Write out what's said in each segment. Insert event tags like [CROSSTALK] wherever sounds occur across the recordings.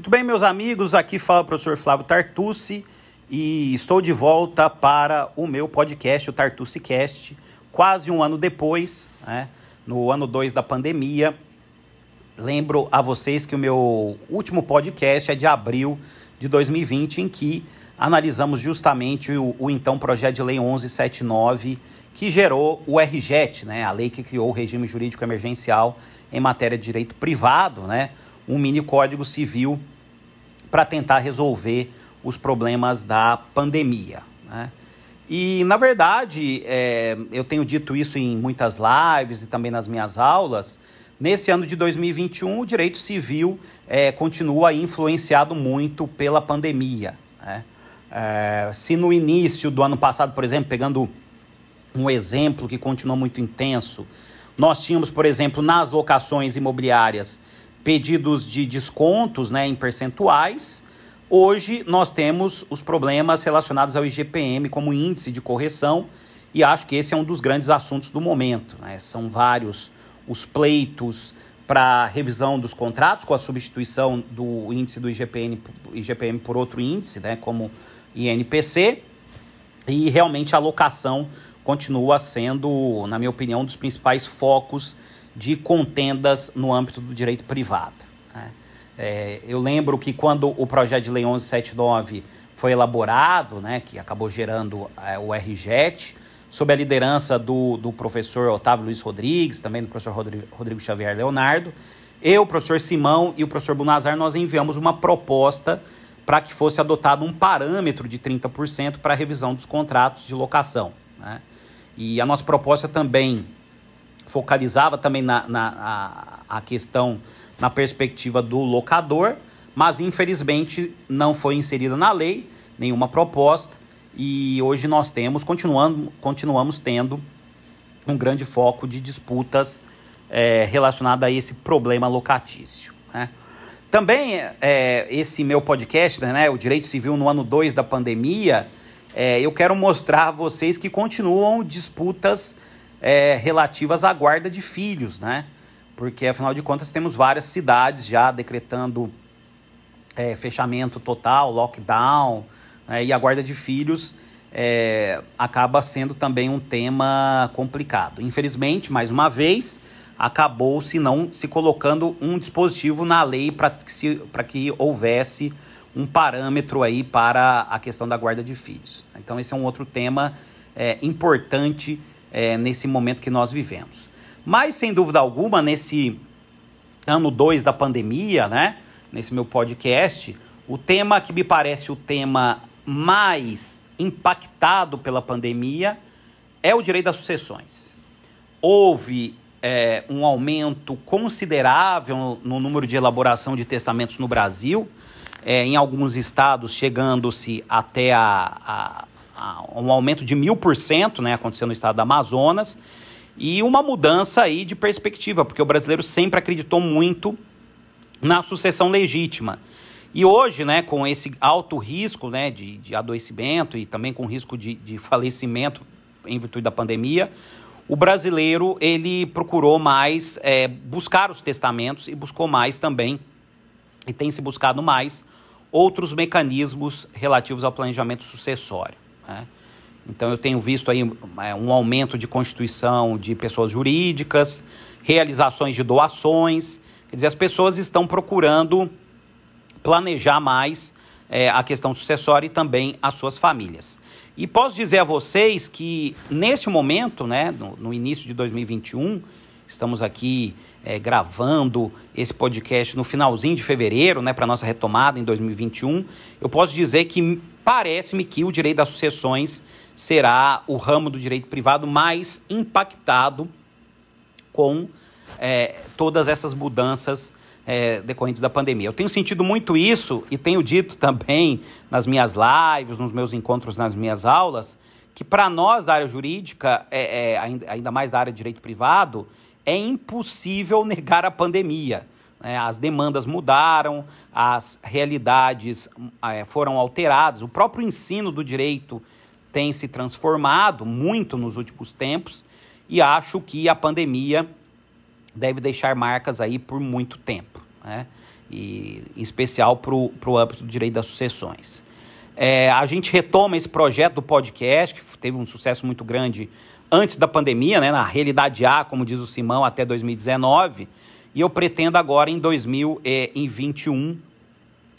Muito bem, meus amigos, aqui fala o professor Flávio Tartucci e estou de volta para o meu podcast, o Tartucci Cast, quase um ano depois, né, no ano 2 da pandemia. Lembro a vocês que o meu último podcast é de abril de 2020, em que analisamos justamente o, o então projeto de lei 1179, que gerou o RJET, né, a lei que criou o regime jurídico emergencial em matéria de direito privado, né, um mini código civil para tentar resolver os problemas da pandemia. Né? E, na verdade, é, eu tenho dito isso em muitas lives e também nas minhas aulas. Nesse ano de 2021, o direito civil é, continua influenciado muito pela pandemia. Né? É, se no início do ano passado, por exemplo, pegando um exemplo que continua muito intenso, nós tínhamos, por exemplo, nas locações imobiliárias, pedidos de descontos né, em percentuais. Hoje nós temos os problemas relacionados ao IGPM como índice de correção, e acho que esse é um dos grandes assuntos do momento. Né? São vários os pleitos para revisão dos contratos com a substituição do índice do IGPM, IGPM por outro índice, né, como INPC, e realmente a alocação continua sendo, na minha opinião, um dos principais focos de contendas no âmbito do direito privado. Né? É, eu lembro que quando o projeto de lei 1179 foi elaborado, né, que acabou gerando é, o RJET, sob a liderança do, do professor Otávio Luiz Rodrigues, também do professor Rodrigo, Rodrigo Xavier Leonardo, eu, o professor Simão e o professor Bunazar, nós enviamos uma proposta para que fosse adotado um parâmetro de 30% para a revisão dos contratos de locação. Né? E a nossa proposta também focalizava também na, na a, a questão na perspectiva do locador, mas infelizmente não foi inserida na lei nenhuma proposta e hoje nós temos, continuando, continuamos tendo um grande foco de disputas é, relacionado a esse problema locatício. Né? Também é, esse meu podcast, né, o Direito Civil no ano 2 da pandemia, é, eu quero mostrar a vocês que continuam disputas é, relativas à guarda de filhos, né? Porque, afinal de contas, temos várias cidades já decretando é, fechamento total, lockdown, né? e a guarda de filhos é, acaba sendo também um tema complicado. Infelizmente, mais uma vez, acabou se não se colocando um dispositivo na lei para que, que houvesse um parâmetro aí para a questão da guarda de filhos. Então, esse é um outro tema é, importante é, nesse momento que nós vivemos. Mas, sem dúvida alguma, nesse ano 2 da pandemia, né, nesse meu podcast, o tema que me parece o tema mais impactado pela pandemia é o direito das sucessões. Houve é, um aumento considerável no número de elaboração de testamentos no Brasil, é, em alguns estados chegando-se até a, a, um aumento de mil por cento, né, aconteceu no estado do Amazonas, e uma mudança aí de perspectiva, porque o brasileiro sempre acreditou muito na sucessão legítima. E hoje, né, com esse alto risco né, de, de adoecimento e também com risco de, de falecimento em virtude da pandemia, o brasileiro ele procurou mais é, buscar os testamentos e buscou mais também, e tem se buscado mais, outros mecanismos relativos ao planejamento sucessório. Né? Então eu tenho visto aí é, um aumento de constituição de pessoas jurídicas, realizações de doações. Quer dizer, as pessoas estão procurando planejar mais é, a questão sucessória e também as suas famílias. E posso dizer a vocês que neste momento, né, no, no início de 2021, estamos aqui é, gravando esse podcast no finalzinho de fevereiro, né, para nossa retomada em 2021, eu posso dizer que parece-me que o direito das sucessões será o ramo do direito privado mais impactado com é, todas essas mudanças é, decorrentes da pandemia. Eu tenho sentido muito isso e tenho dito também nas minhas lives, nos meus encontros, nas minhas aulas, que para nós da área jurídica, é, é, ainda mais da área de direito privado, é impossível [LAUGHS] negar a pandemia. É, as demandas mudaram, as realidades é, foram alteradas, o próprio ensino do direito tem se transformado muito nos últimos tempos e acho que a pandemia deve deixar marcas aí por muito tempo. Né? e em especial para o âmbito do direito das sucessões. É, a gente retoma esse projeto do podcast, que teve um sucesso muito grande antes da pandemia, né, na realidade A, como diz o Simão, até 2019, e eu pretendo agora em 2021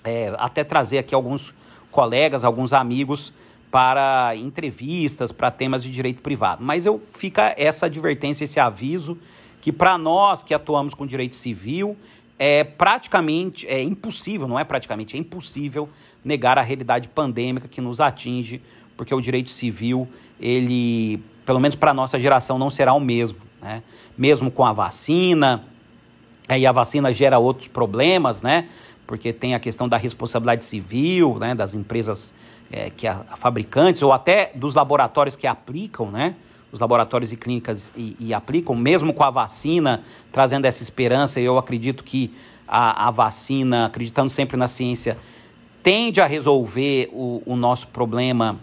é, até trazer aqui alguns colegas, alguns amigos para entrevistas, para temas de direito privado. Mas eu fica essa advertência, esse aviso que para nós que atuamos com direito civil é praticamente é impossível, não é praticamente, é impossível negar a realidade pandêmica que nos atinge, porque o direito civil, ele, pelo menos para a nossa geração, não será o mesmo, né? Mesmo com a vacina, aí a vacina gera outros problemas, né? Porque tem a questão da responsabilidade civil, né? Das empresas é, que a, a fabricantes ou até dos laboratórios que aplicam, né? Os laboratórios e clínicas e, e, aplicam, mesmo com a vacina, trazendo essa esperança. Eu acredito que a, a vacina, acreditando sempre na ciência, tende a resolver o, o nosso problema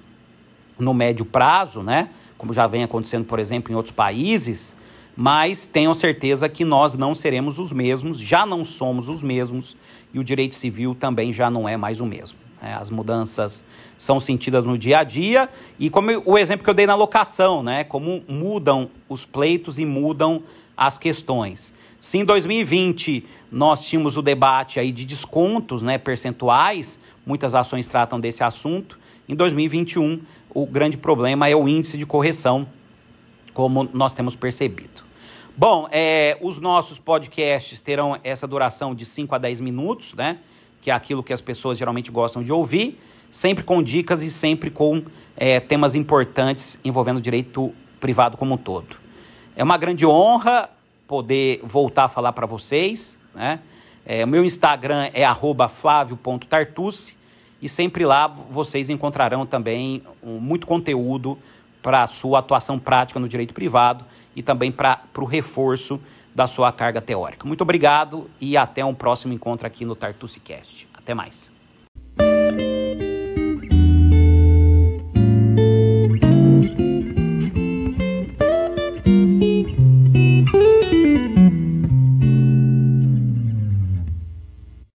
no médio prazo, né? Como já vem acontecendo, por exemplo, em outros países mas tenham certeza que nós não seremos os mesmos, já não somos os mesmos e o direito civil também já não é mais o mesmo. Né? As mudanças são sentidas no dia a dia e como o exemplo que eu dei na locação, né? Como mudam os pleitos e mudam as questões. Se em 2020 nós tínhamos o debate aí de descontos, né, percentuais, muitas ações tratam desse assunto. Em 2021, o grande problema é o índice de correção, como nós temos percebido. Bom, é, os nossos podcasts terão essa duração de 5 a 10 minutos, né? Que é aquilo que as pessoas geralmente gostam de ouvir, sempre com dicas e sempre com é, temas importantes envolvendo o direito privado como um todo. É uma grande honra poder voltar a falar para vocês, né? É, meu Instagram é @flavio.tartucci e sempre lá vocês encontrarão também muito conteúdo para a sua atuação prática no direito privado e também para o reforço da sua carga teórica. Muito obrigado e até um próximo encontro aqui no Tartucicast. Até mais.